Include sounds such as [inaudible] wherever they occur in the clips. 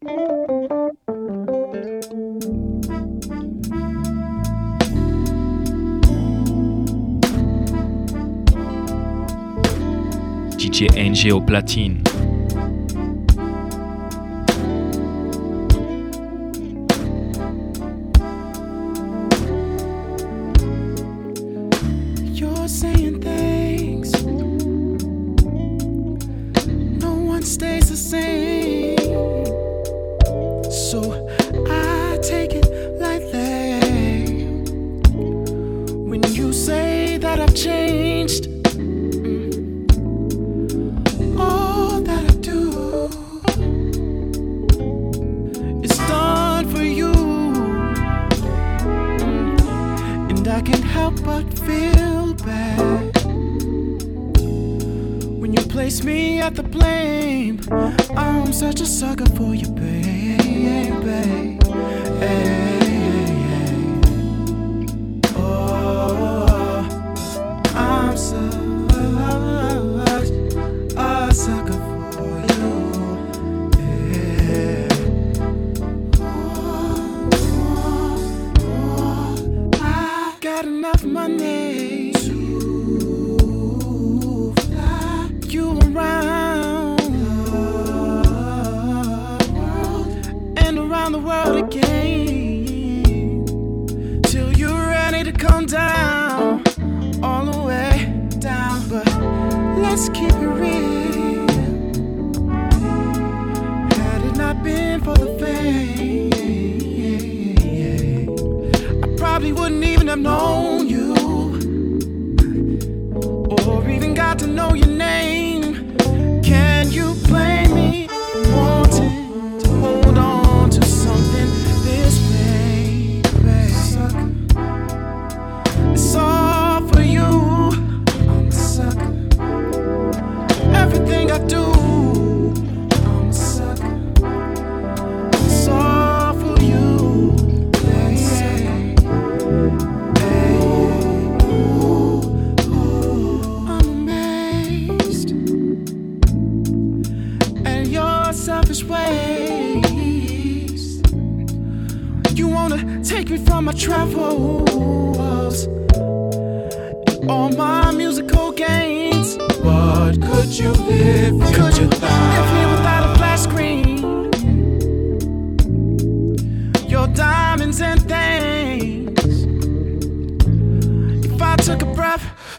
DJ NG au platine.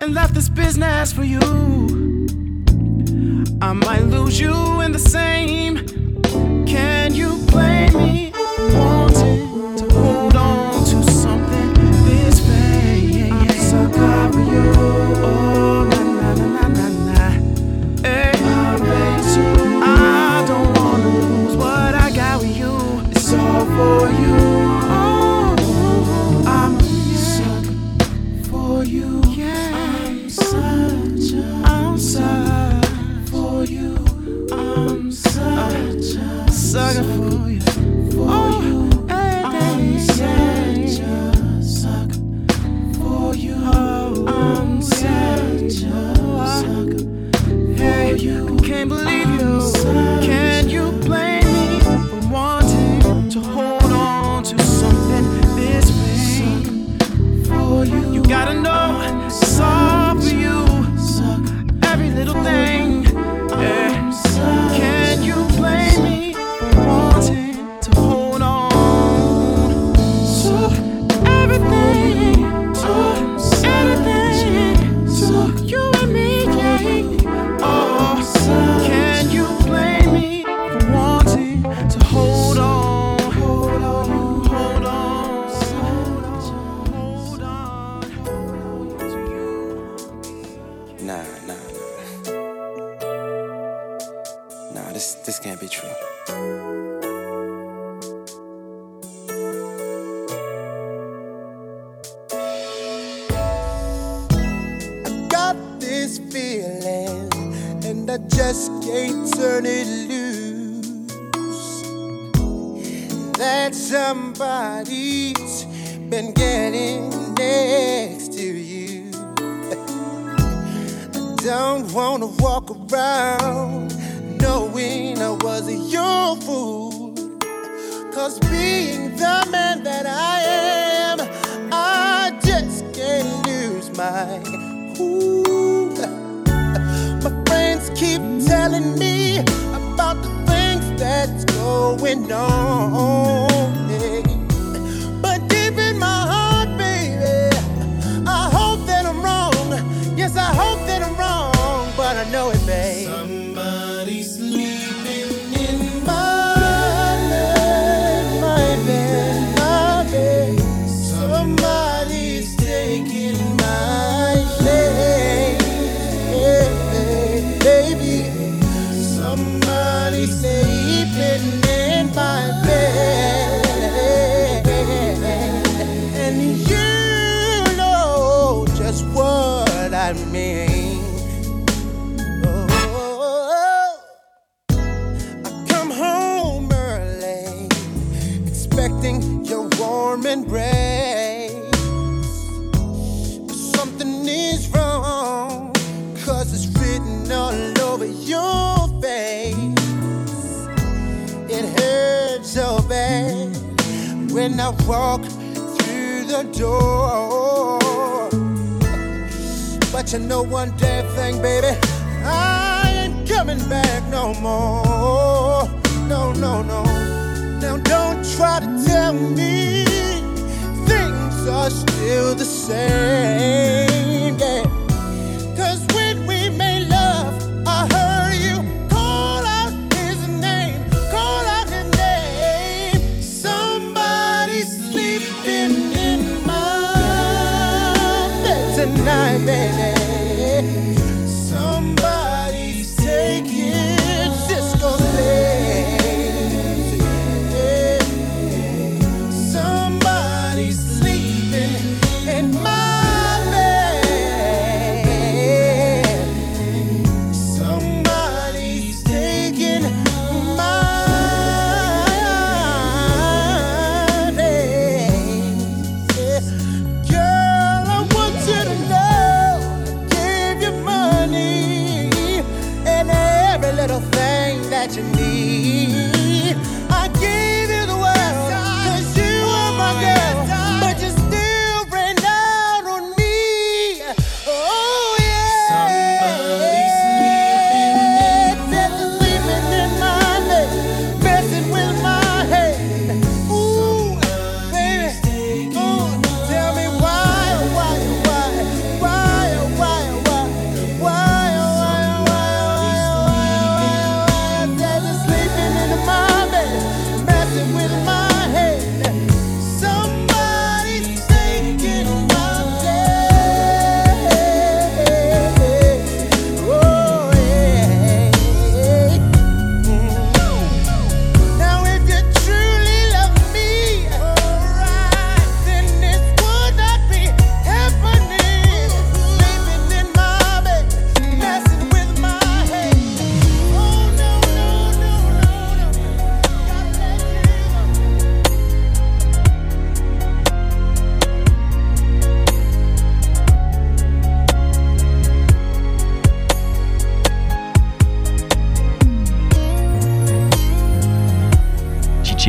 and left this business for you. I might lose you in the same. Can you blame me? Wanting.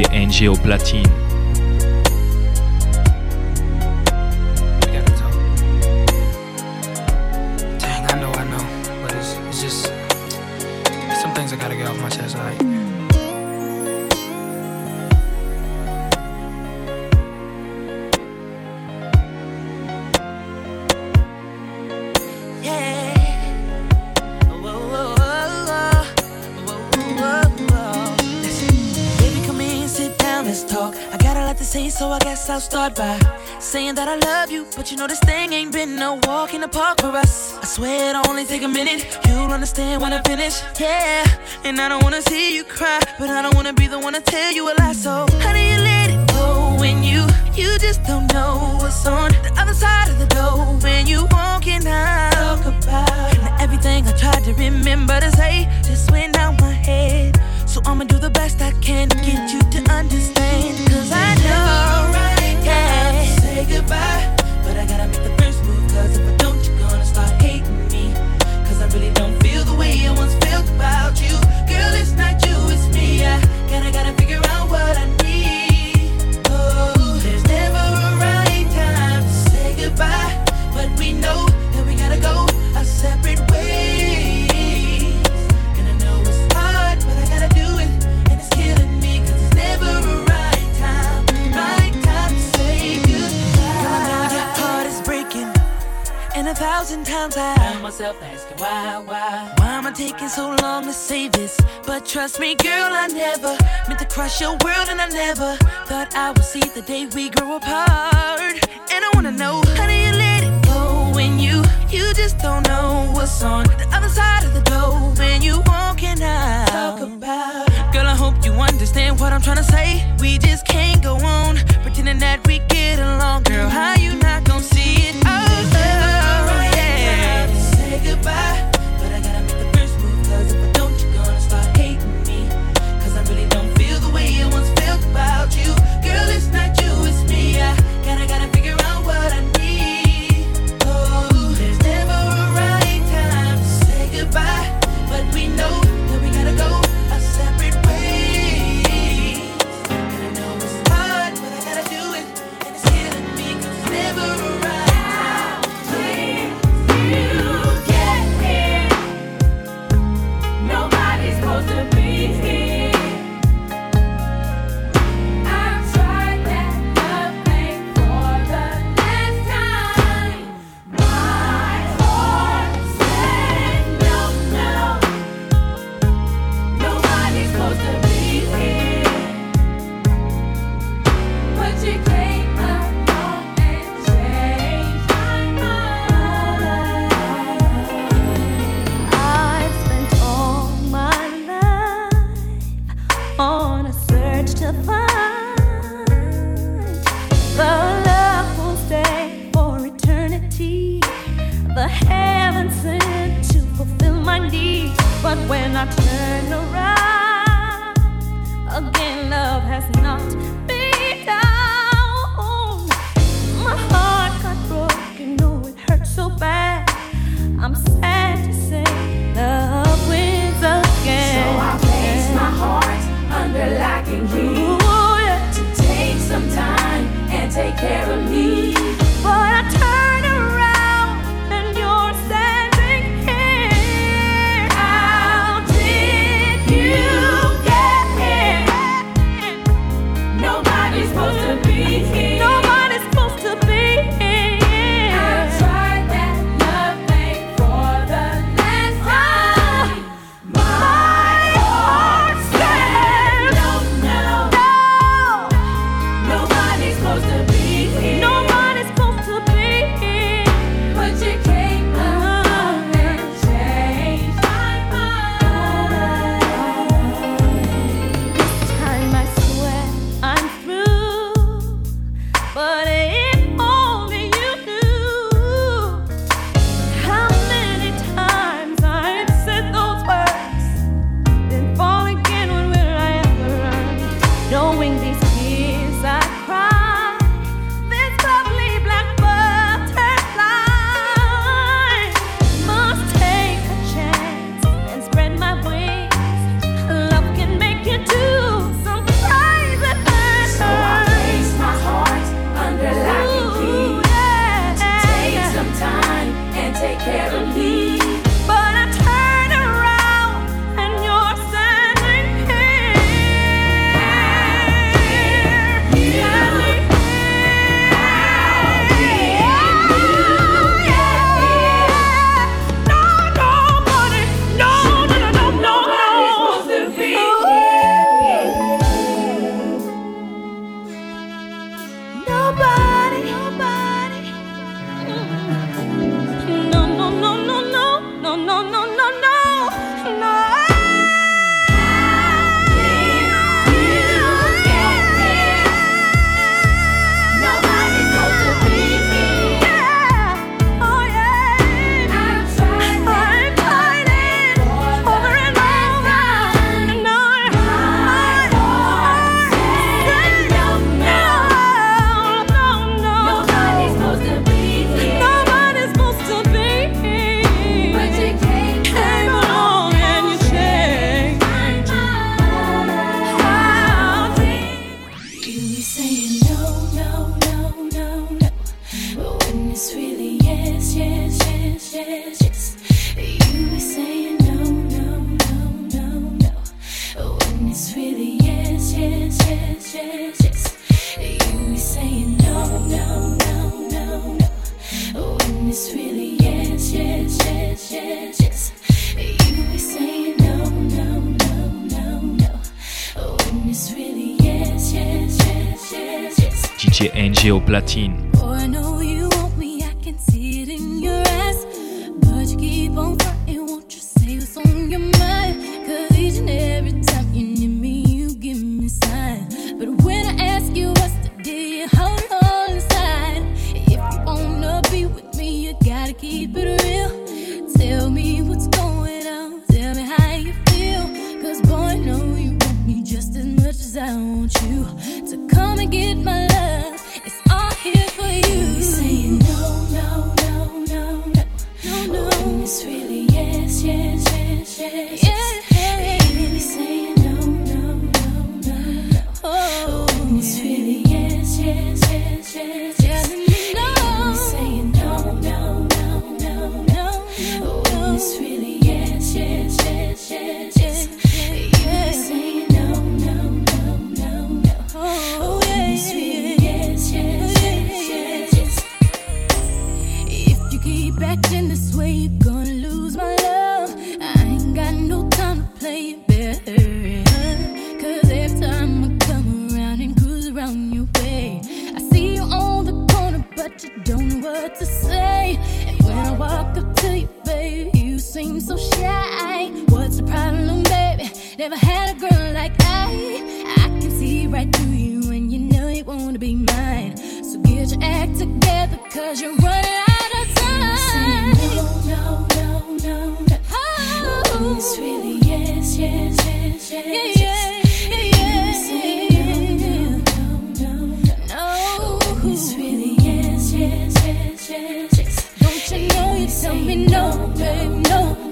DJ NG au platine. start by saying that I love you, but you know this thing ain't been no walk in the park for us. I swear it'll only take a minute. You'll understand when I finish, yeah. And I don't wanna see you cry, but I don't wanna be the one to tell you a lie. So how do you let it go when you you just don't know what's on the other side of the door when you walk in. Talk about everything I tried to remember to say just went out my head. So I'ma do the best I can to get you to understand. Cause I know say goodbye. But I gotta make the first move, cause if I don't, you're gonna start hating me. Cause I really don't feel the way I once felt about you. Girl, it's not you, it's me. I gotta, gotta thousand times I found myself asking why, why, why am I taking so long to say this? But trust me, girl, I never meant to crush your world, and I never thought I would see the day we grow apart. And I wanna know how do you let it go when you you just don't know what's on the other side of the door when you walk in. Talk about, girl, I hope you understand what I'm trying to say. We just can't go on pretending that we get along, girl. How you not gonna see it? goodbye.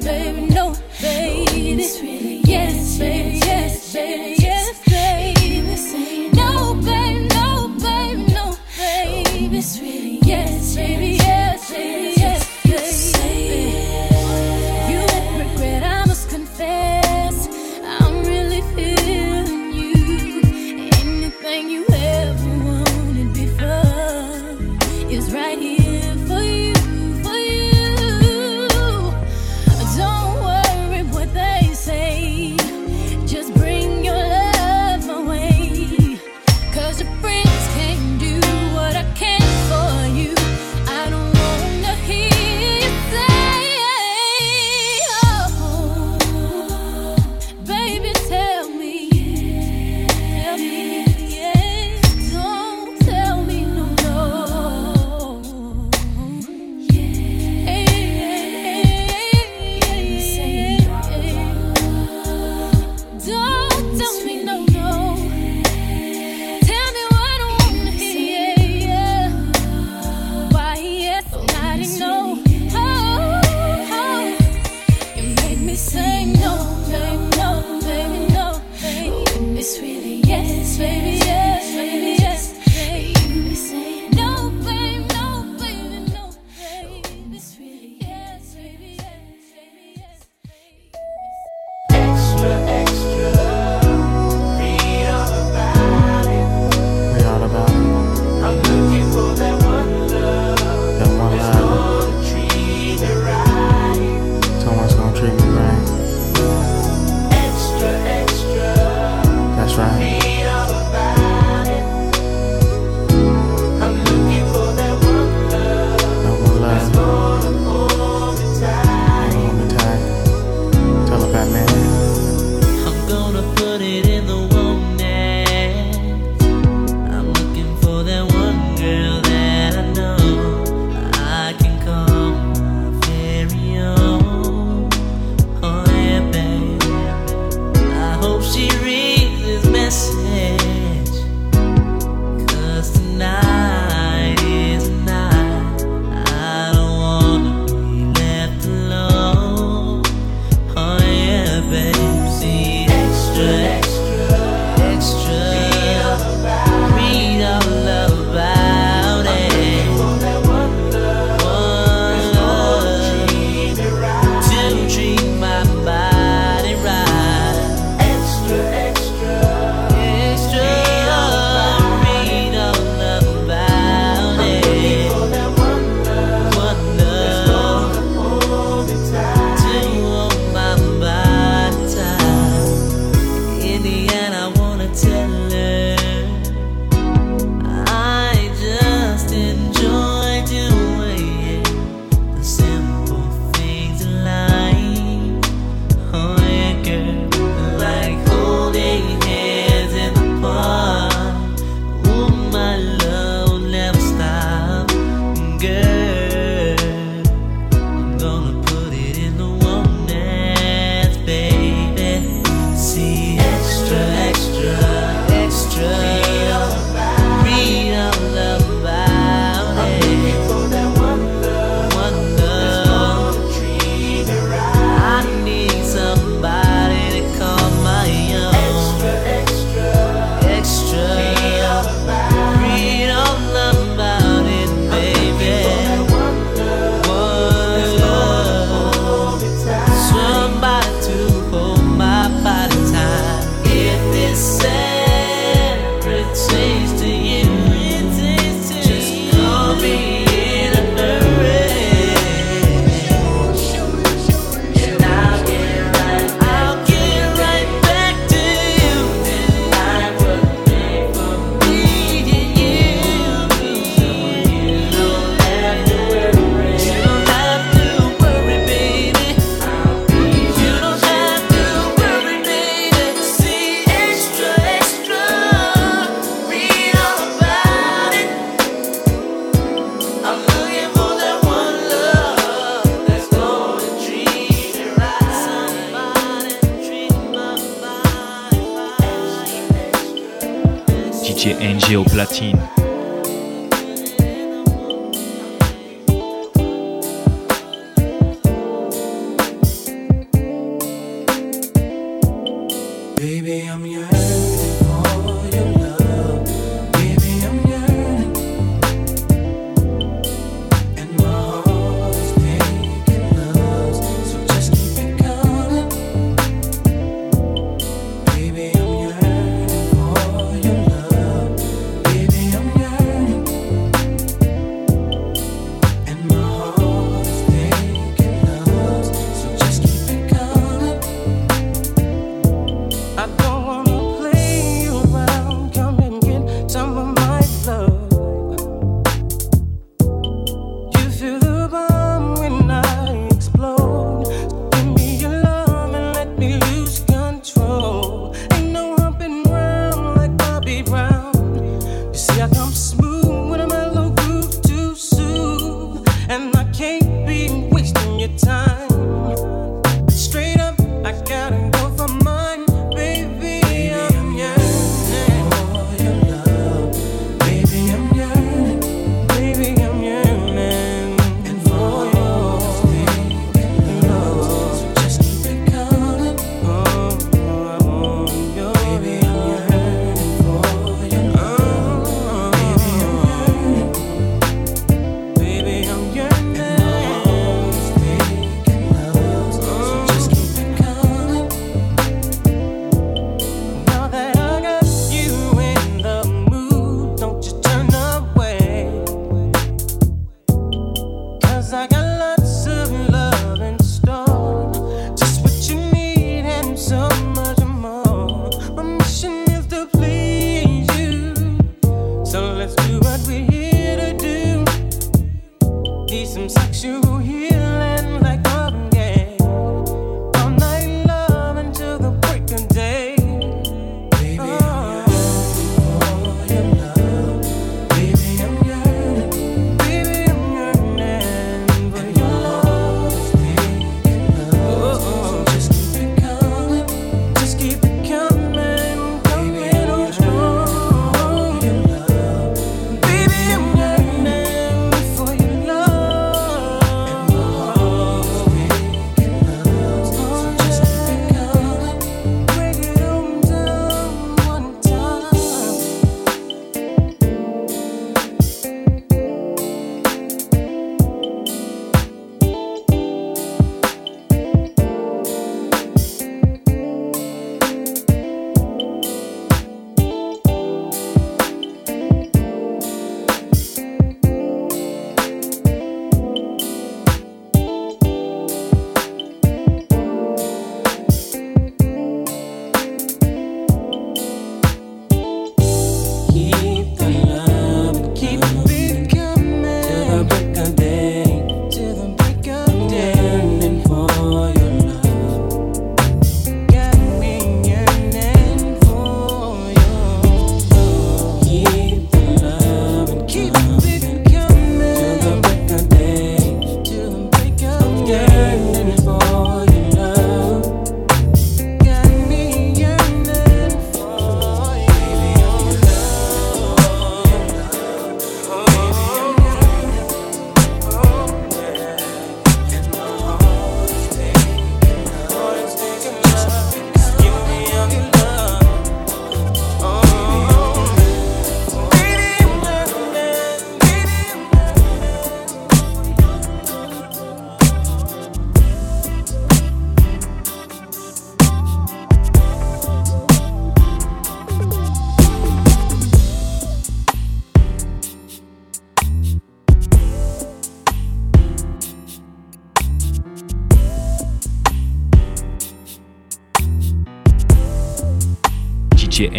Baby.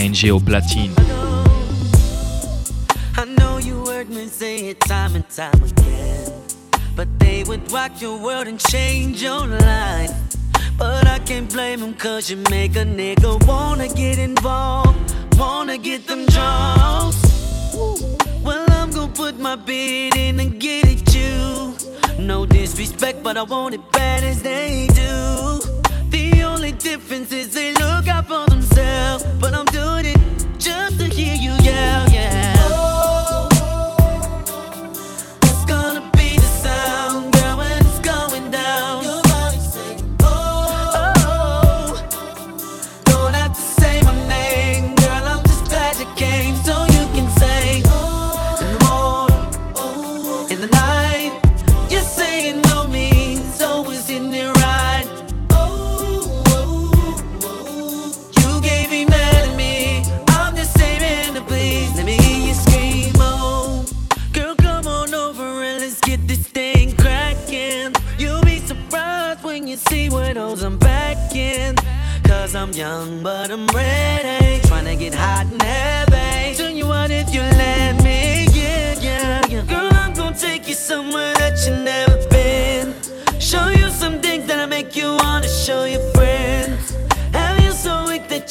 NG au Platine. I know you heard me say it time and time again. But they would rock your world and change your life. But I can't blame them cause you make a nigga wanna get involved, wanna get them draws. Well, I'm gonna put my bid in and get it you. No disrespect, but I want it bad as they do differences, they look out for themselves. But I'm doing it just to hear you yell.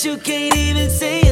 You can't even say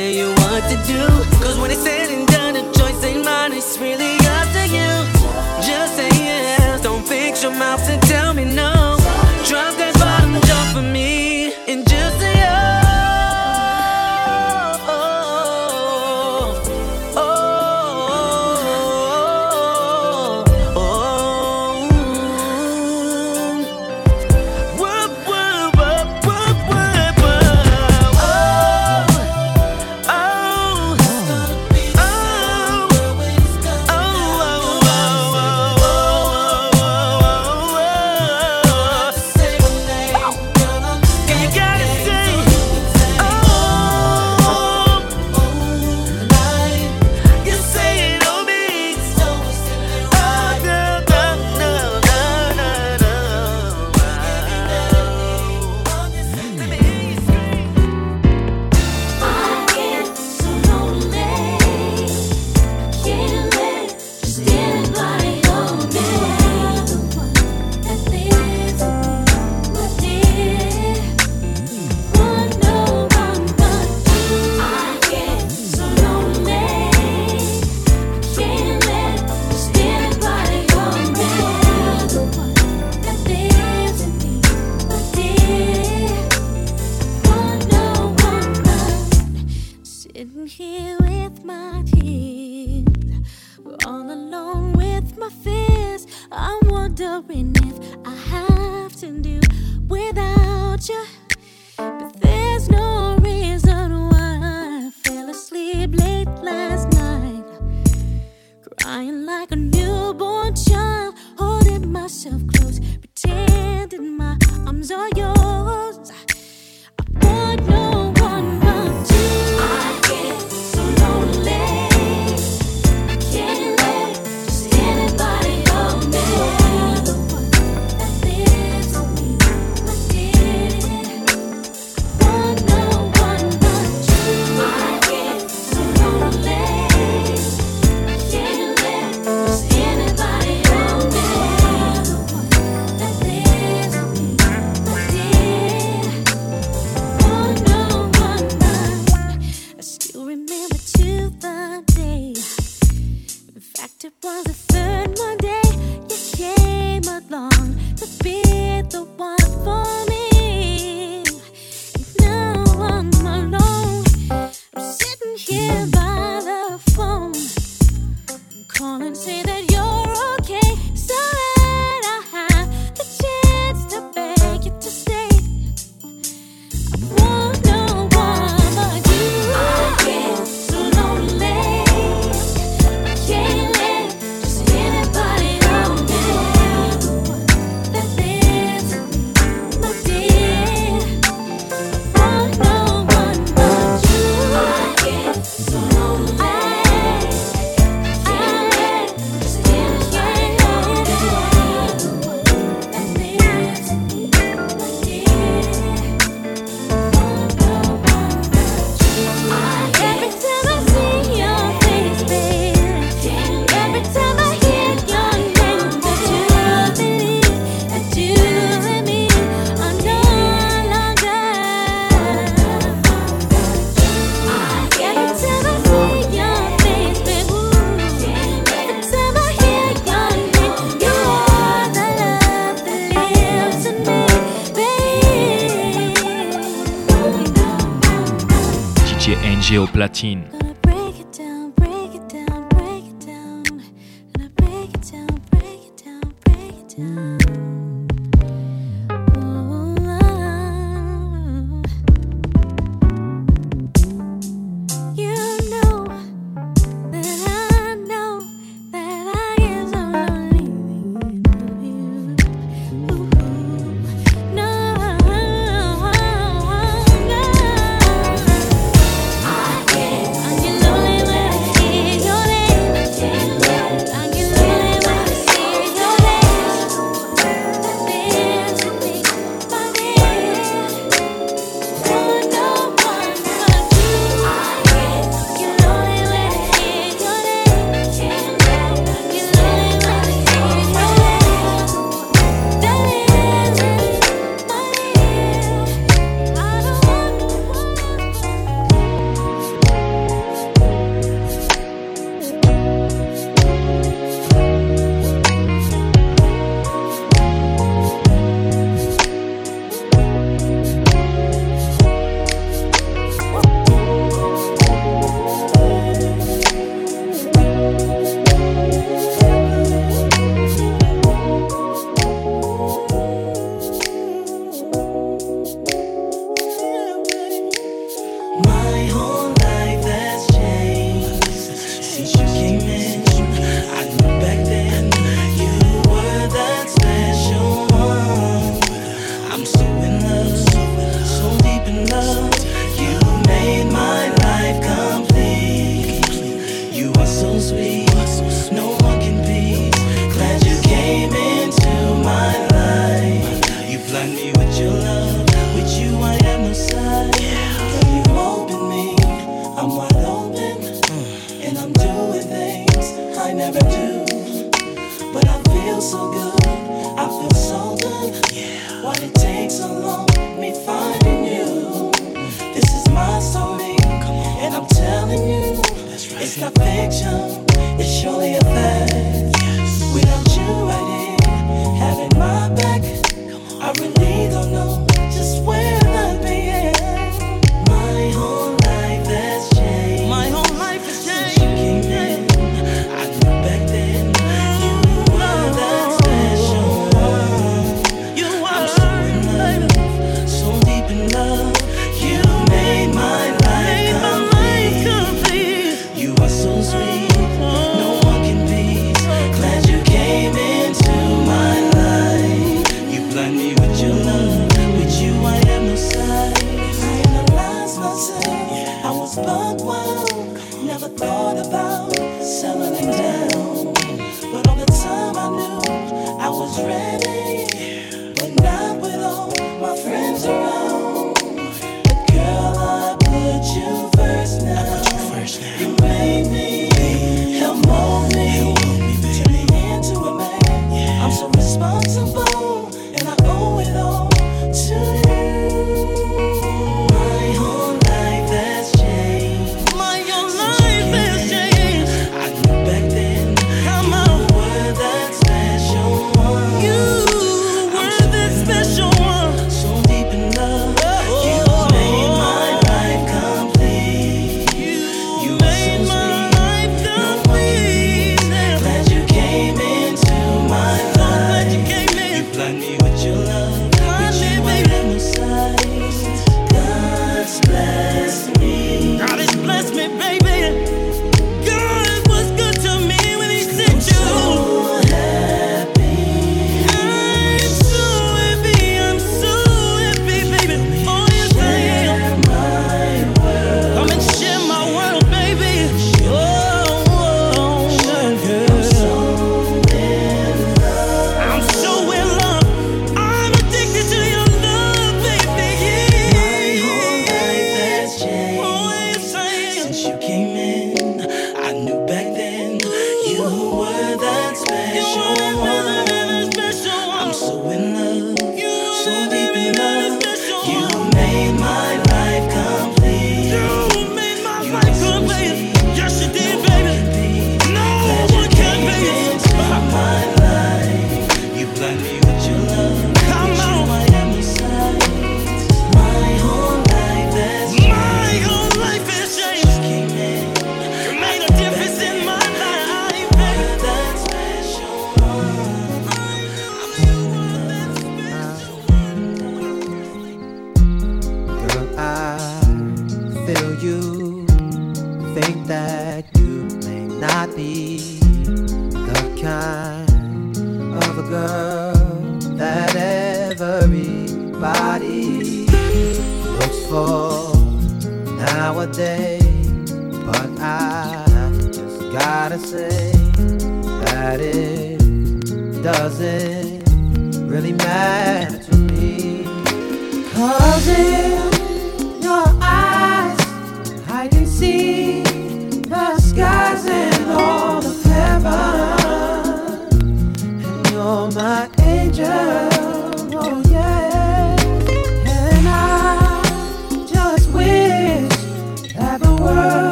to you was a platine.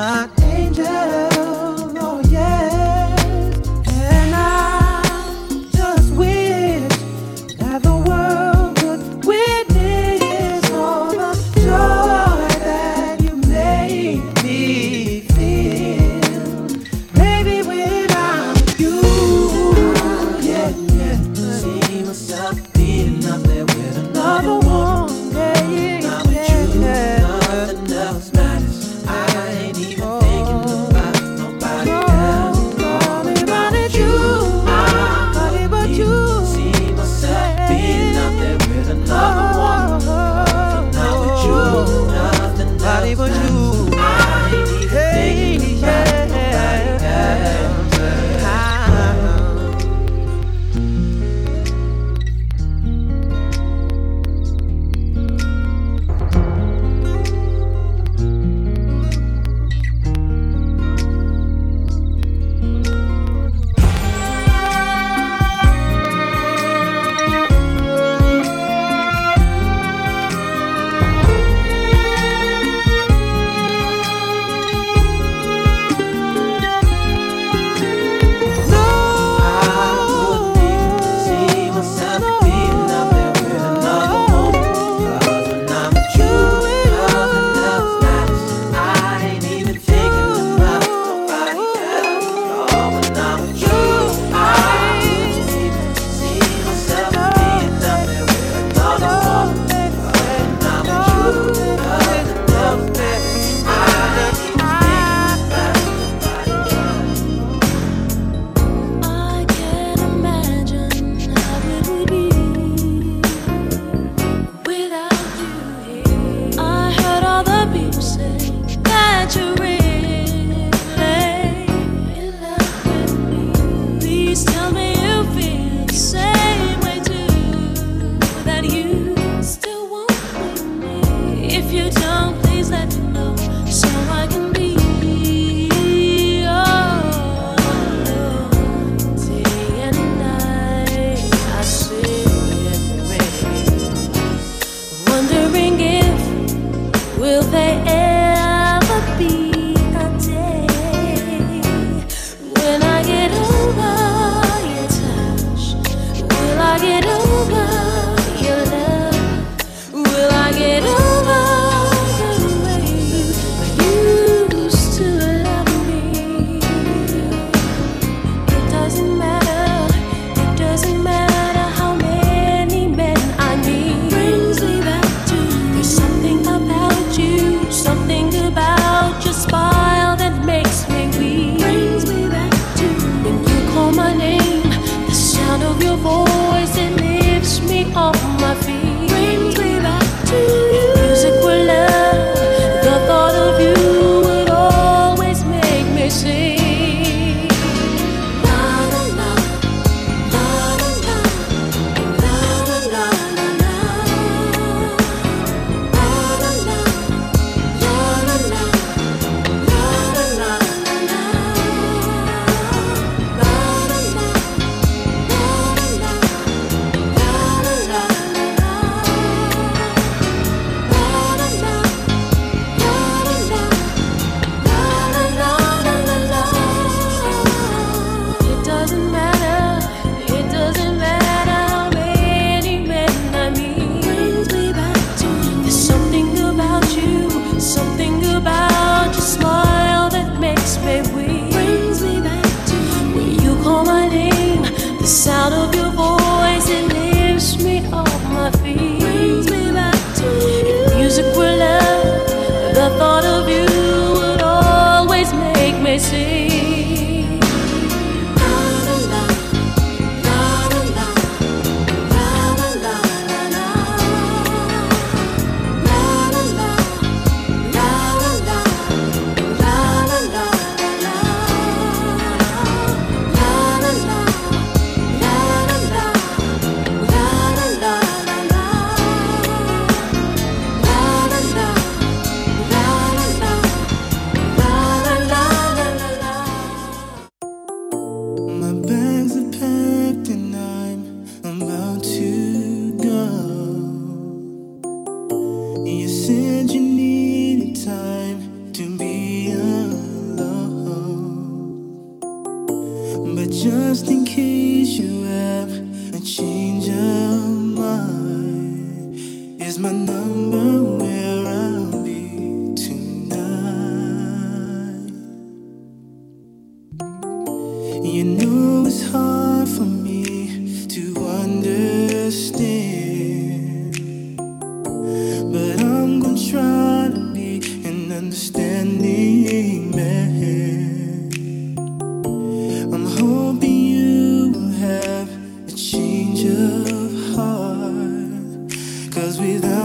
My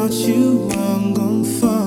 without you, I'm gonna fall.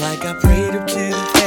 Like I prayed up to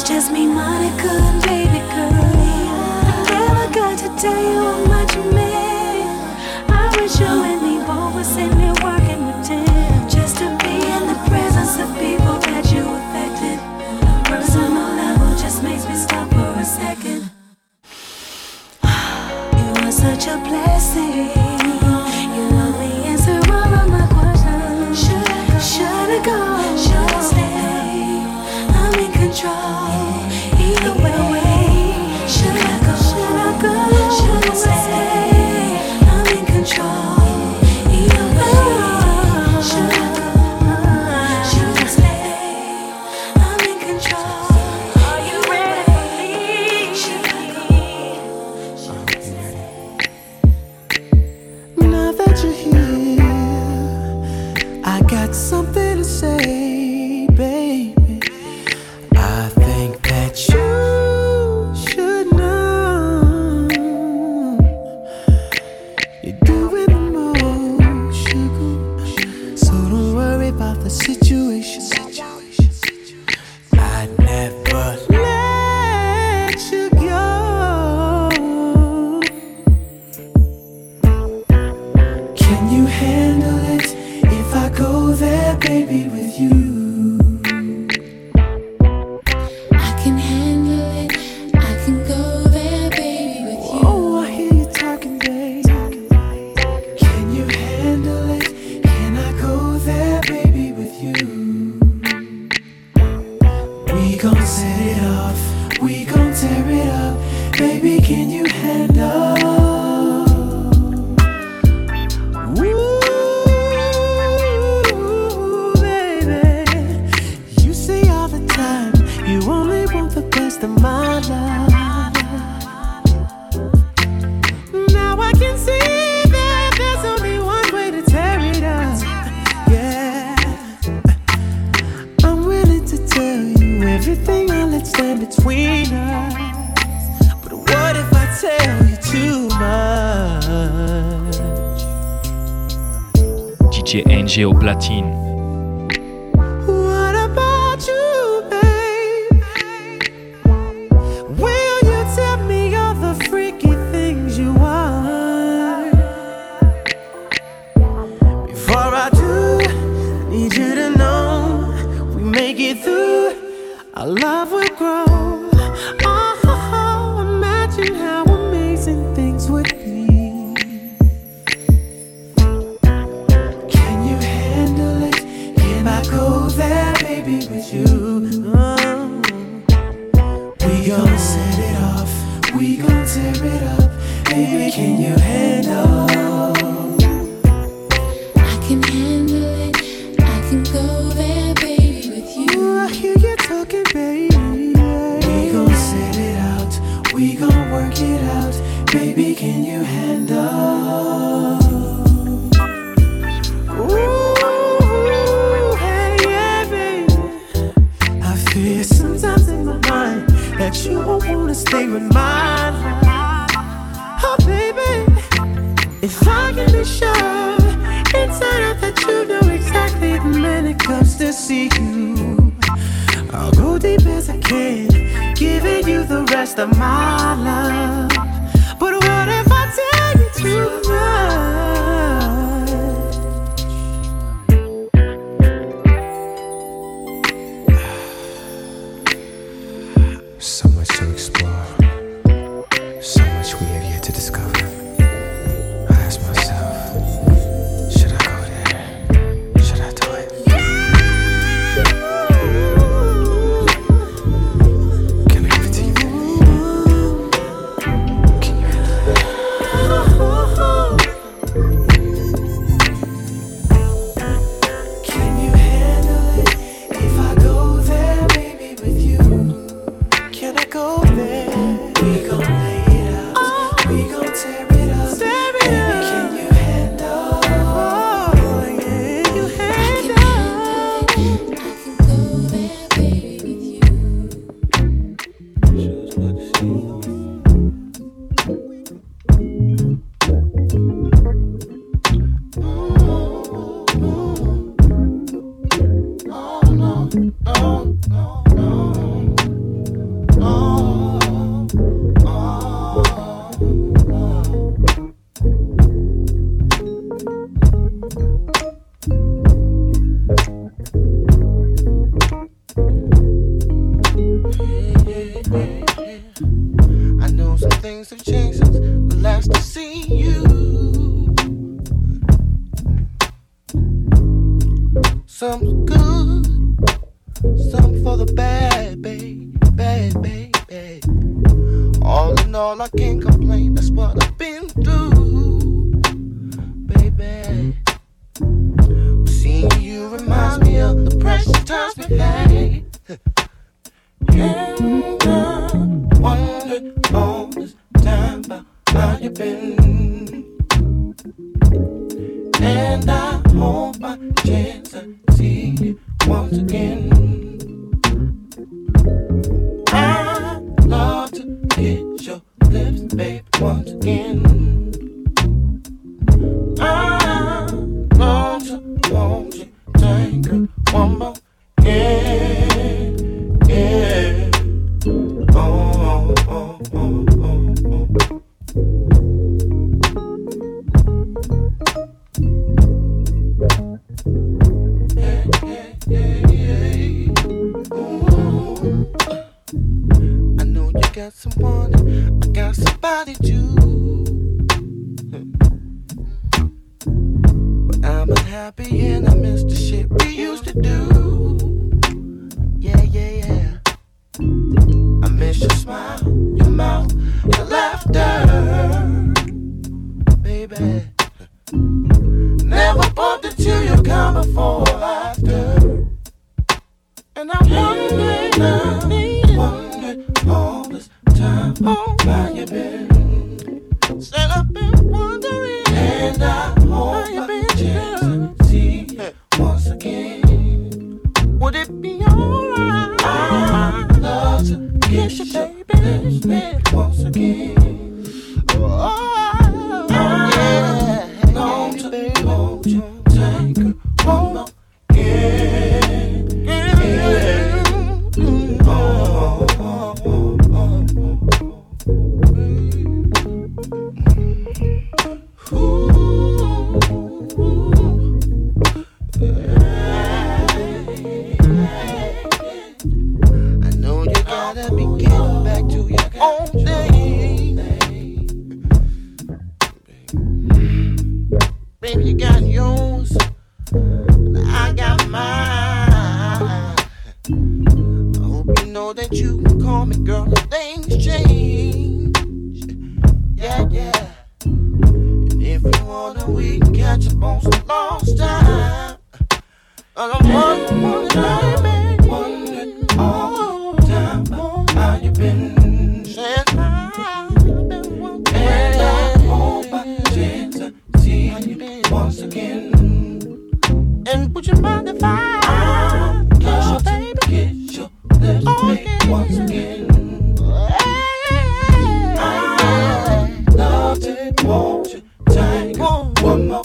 It's just me, Monica, and baby girl. I never got to tell you how much you mean. I wish you and me both were sitting here working with them. Just to be in the presence of people that you affected. On personal level, just makes me stop for a second. You are such a blessing. You only answer all of my questions. Should I go? Should I stay? I'm in control.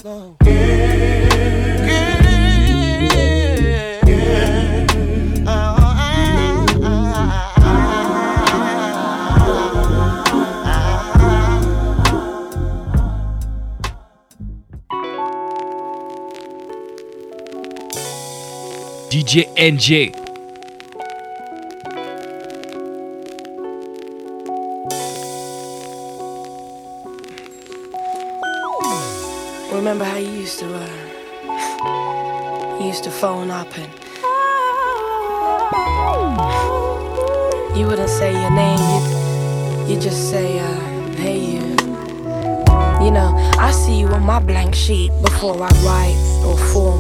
Yeah. DJ NJ sheet before I write or form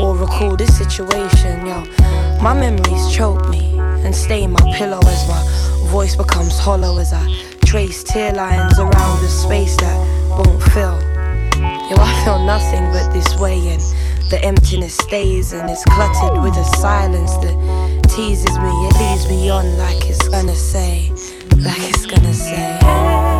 or recall this situation. Yo, my memories choke me and stain my pillow as my voice becomes hollow as I trace tear lines around the space that won't fill. Yo, I feel nothing but this way, and the emptiness stays and it's cluttered with a silence that teases me. It leaves me on like it's gonna say, like it's gonna say.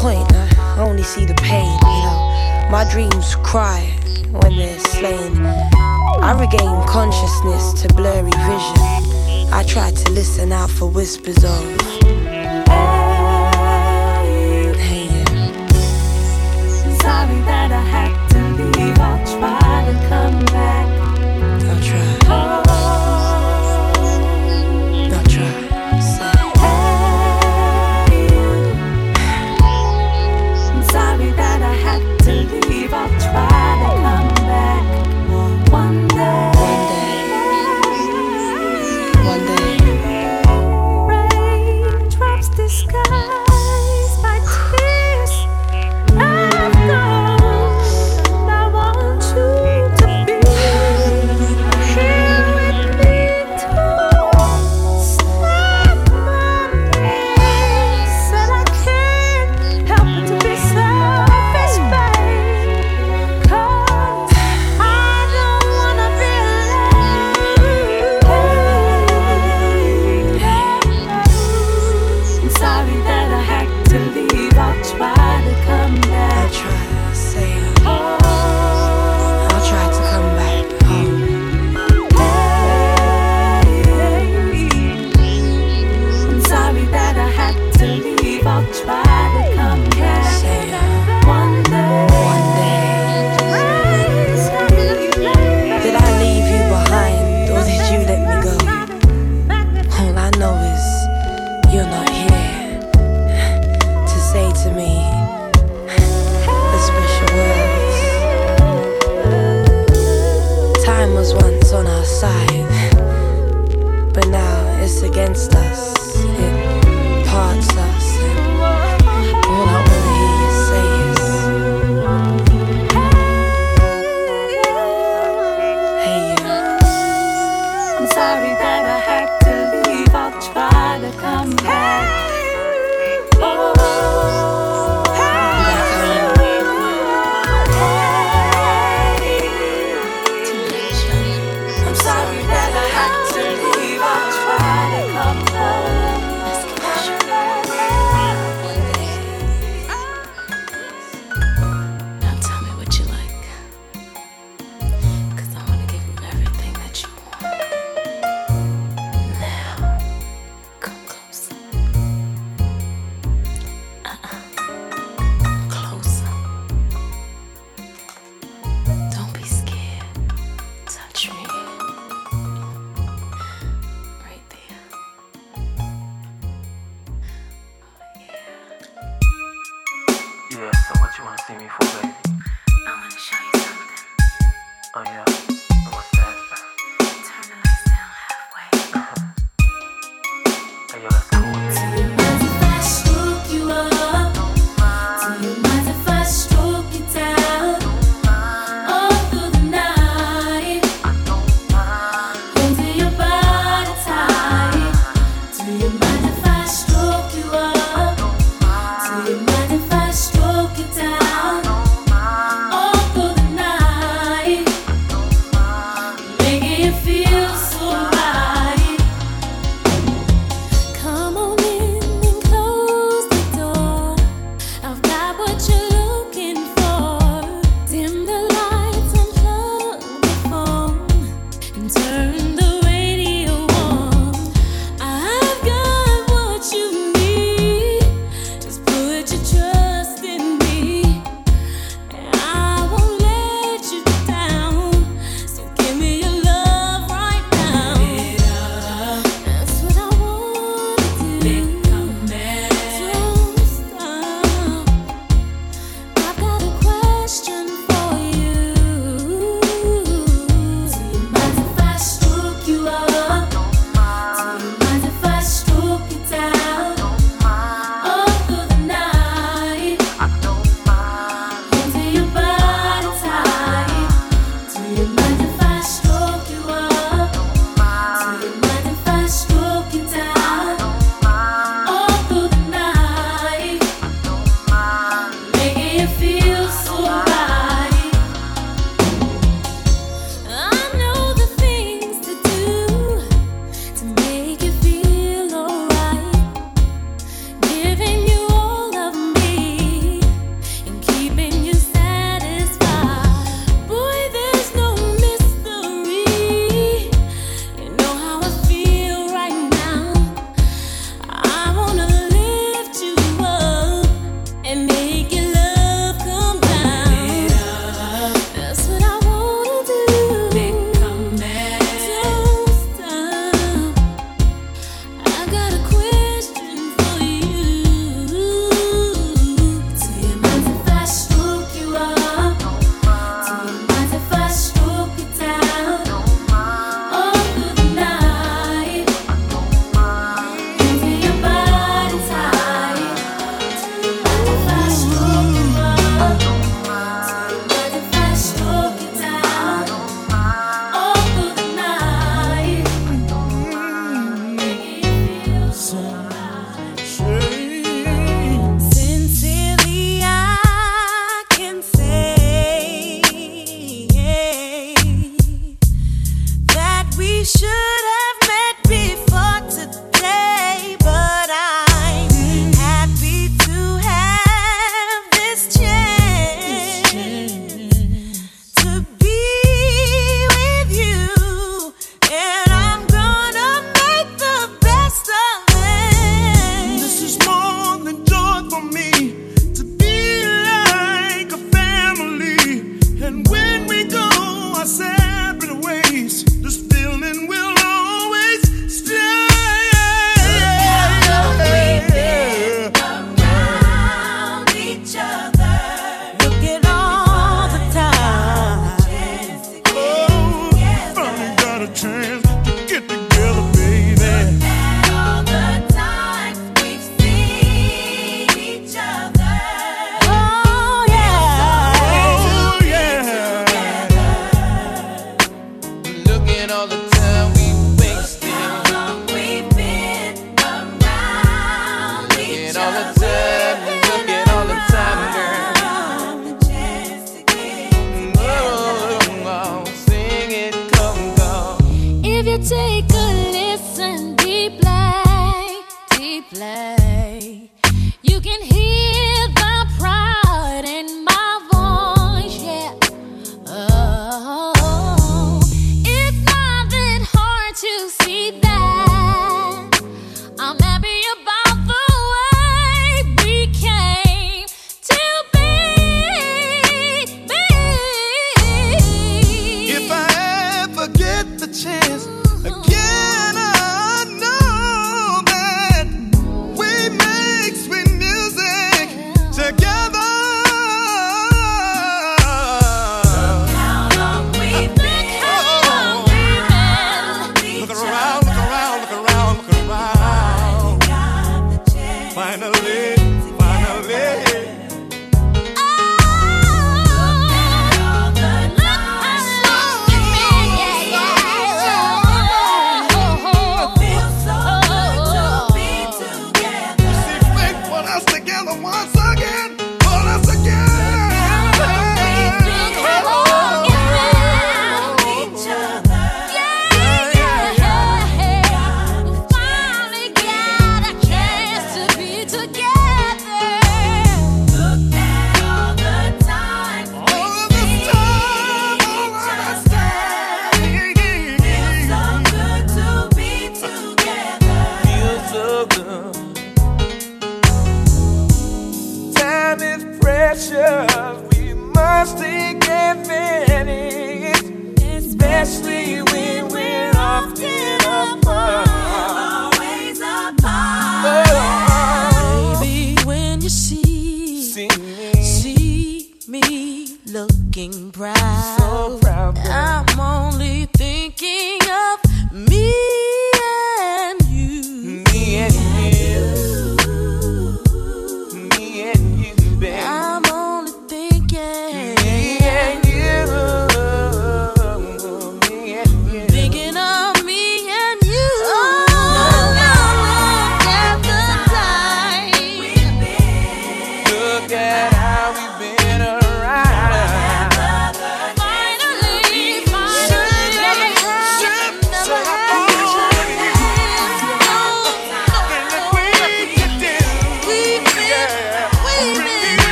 point, I only see the pain. You know, my dreams cry when they're slain. I regain consciousness to blurry vision. I try to listen out for whispers of. turn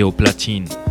Géoplatine.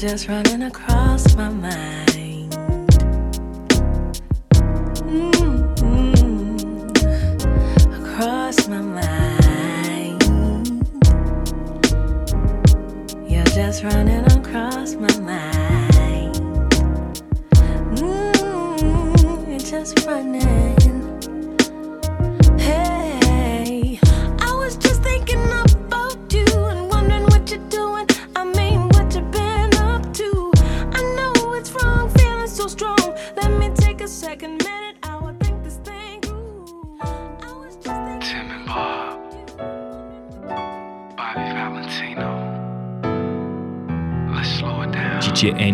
Just running across my mind.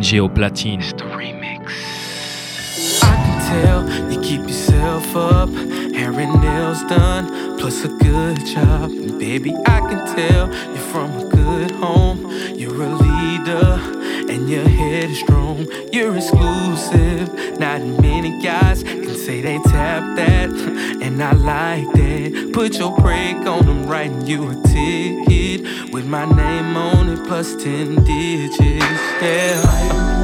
NG au Platine. It's the remix. I can tell you keep yourself up, hair and nails done, plus a good job. And baby, I can tell you're from a good home. You're a leader and your head is strong. You're exclusive, not many guys can say they tap that, [laughs] and I like that. Put your break on them, writing you a ticket with my name on it plus 10 digits. Yeah.